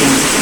Thank you.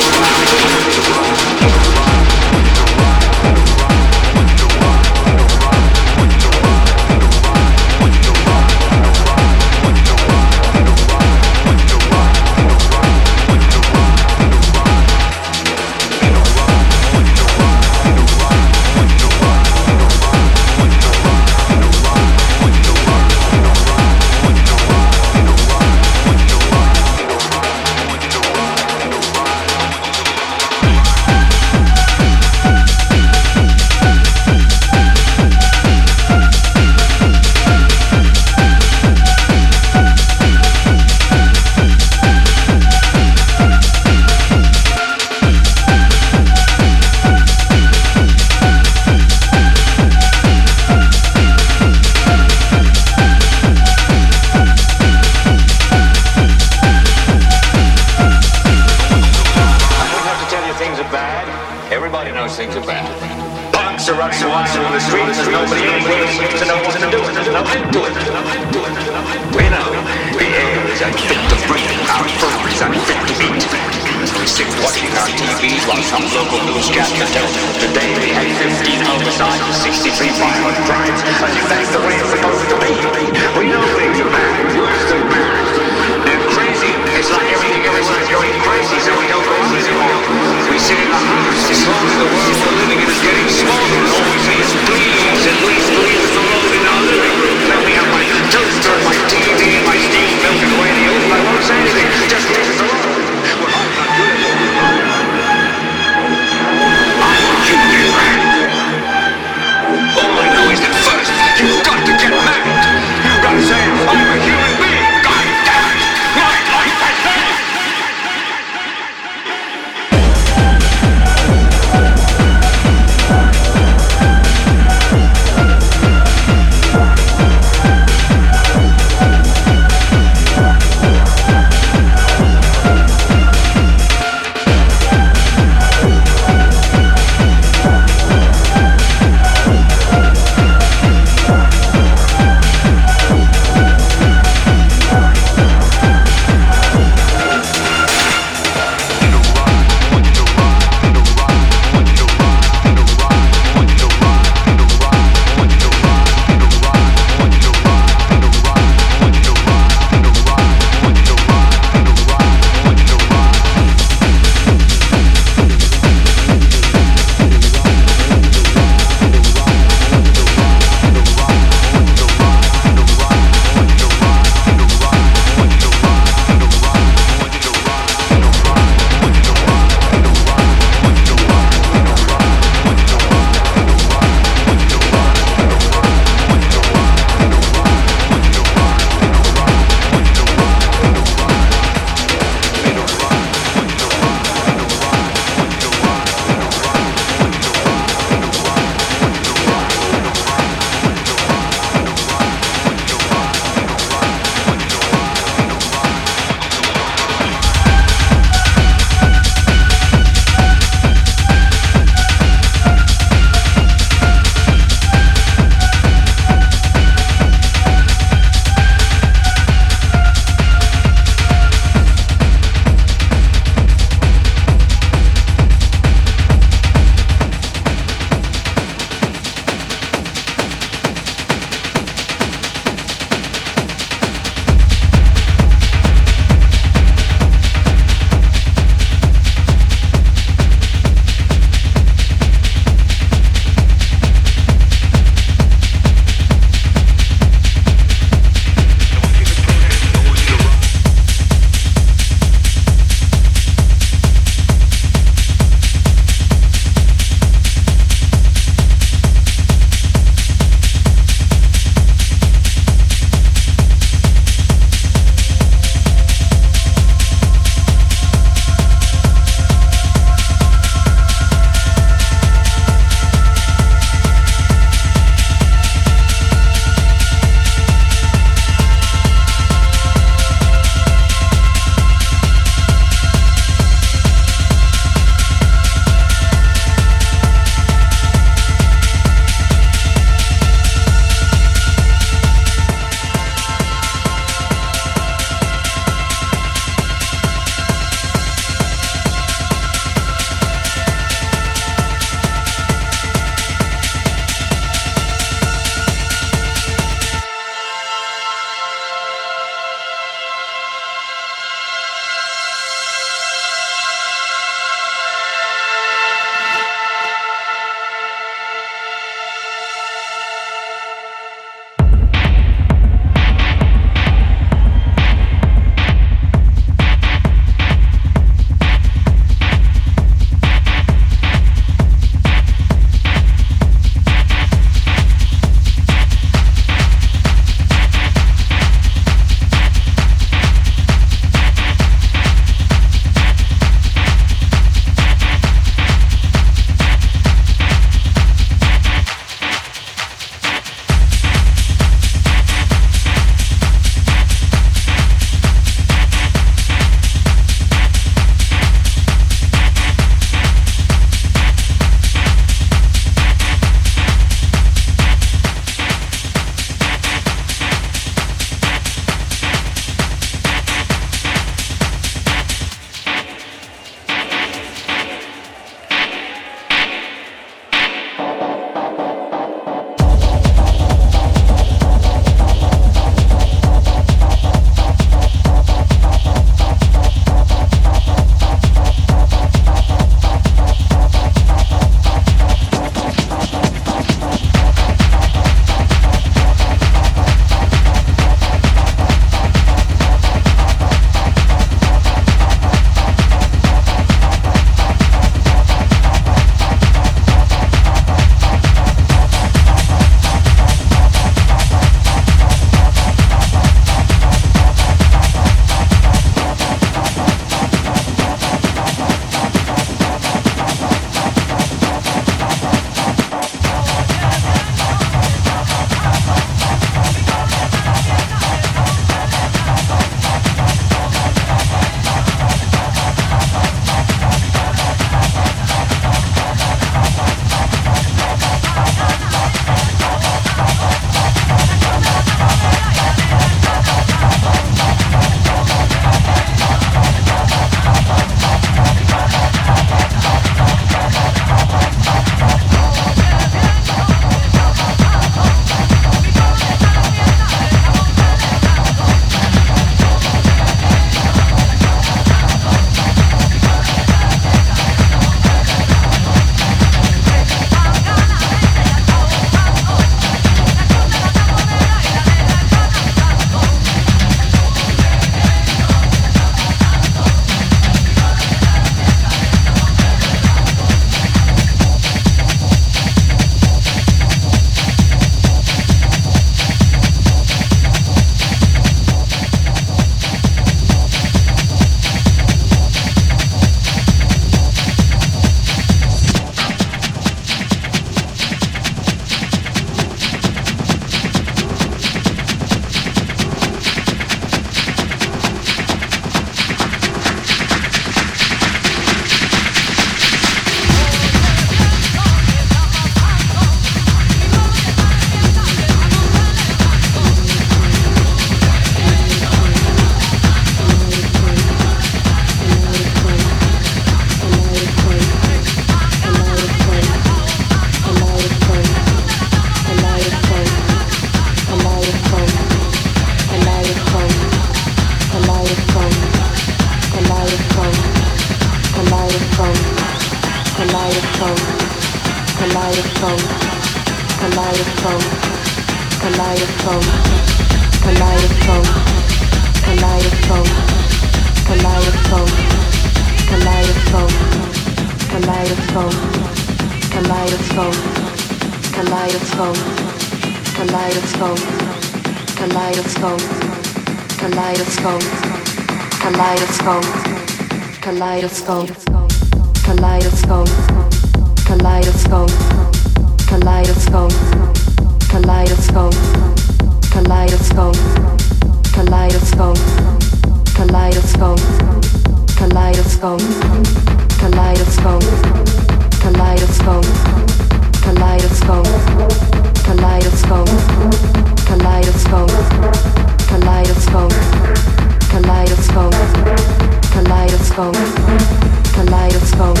Kaleidoscope,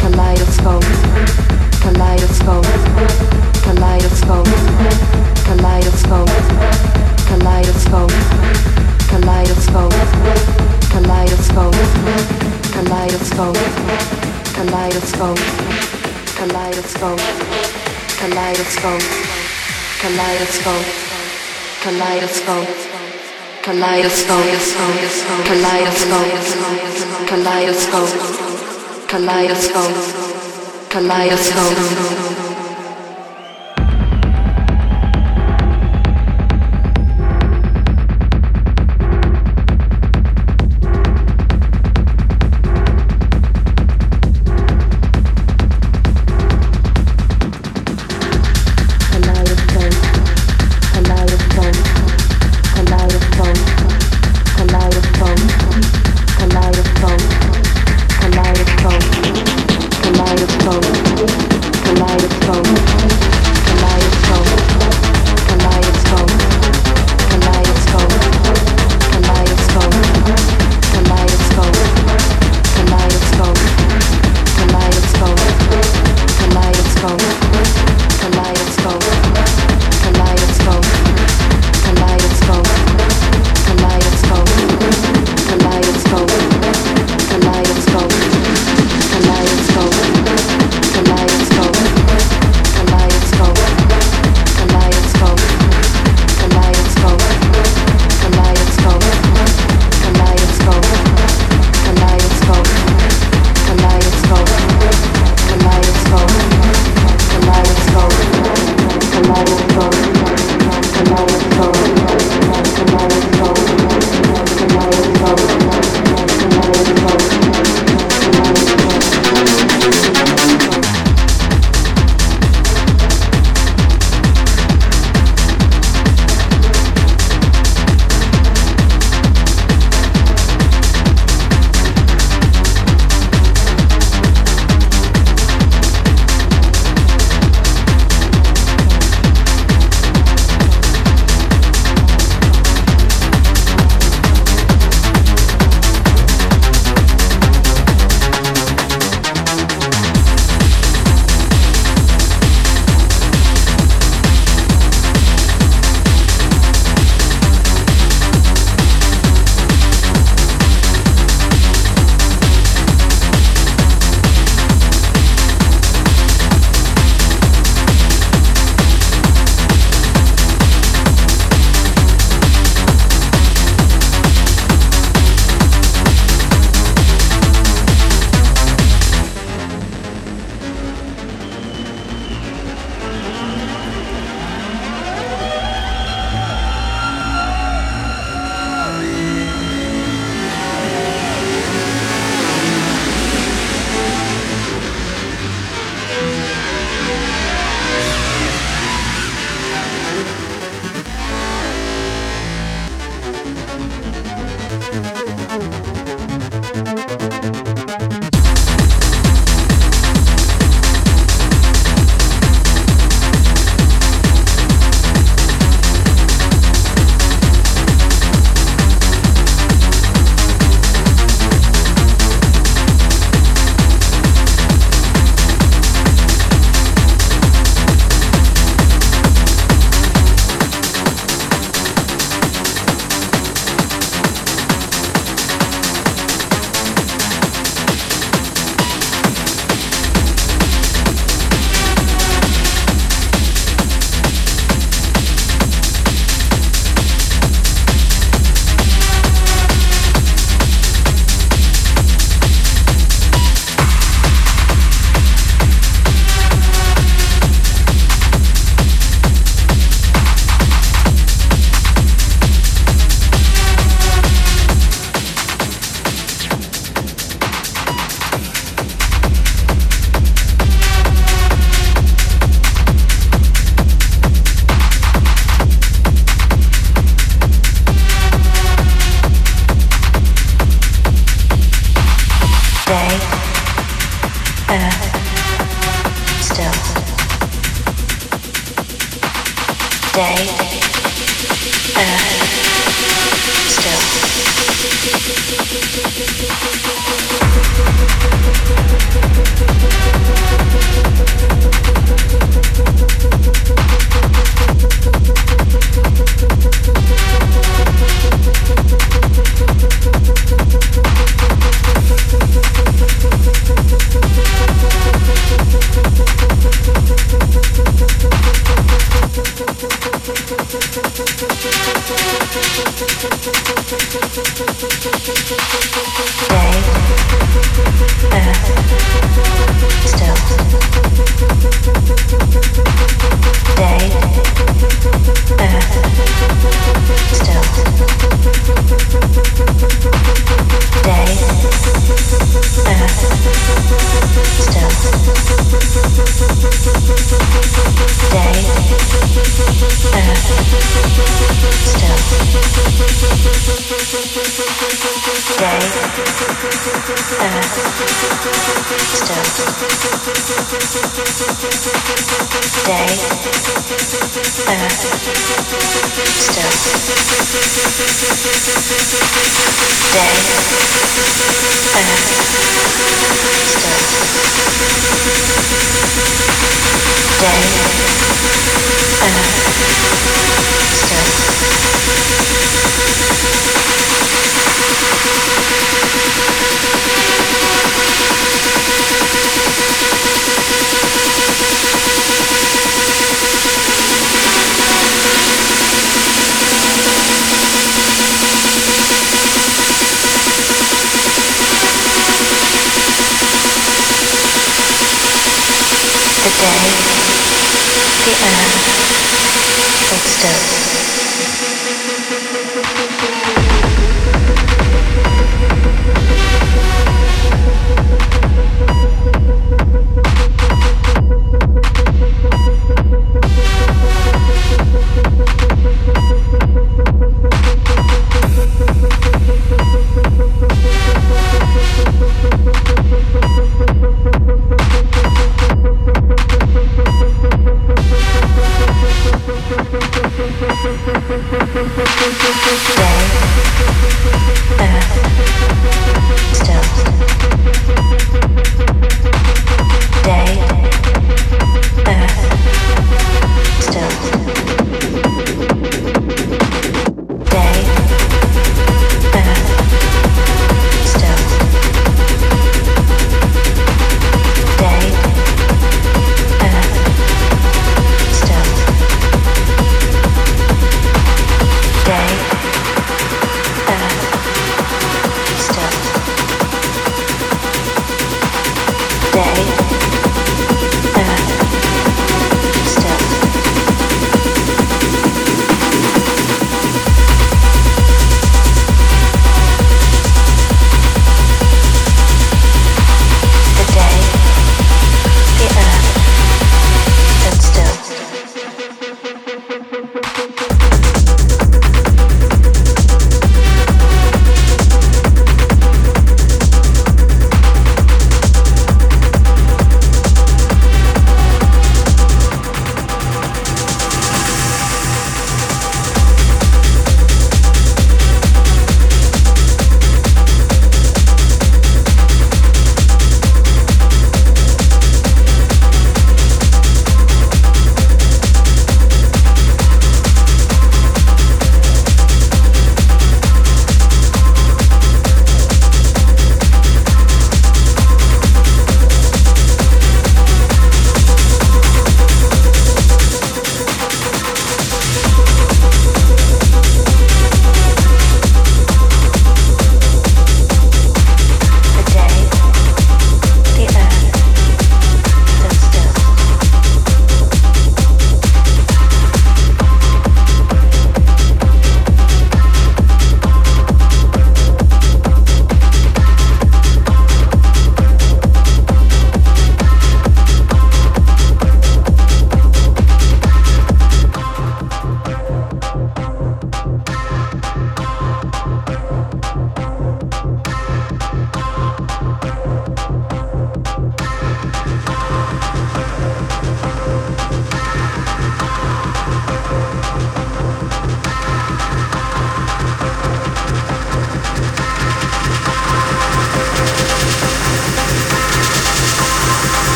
kaleidoscope, kaleidoscope, kaleidoscope, kaleidoscope, kaleidoscope, kaleidoscope, kaleidoscope, kaleidoscope, kaleidoscope, kaleidoscope, kaleidoscope, kaleidoscope, kaleidoscope, kaleidoscope, kaleidoscope, kaleidoscope, kaleidoscope, kaleidoscope.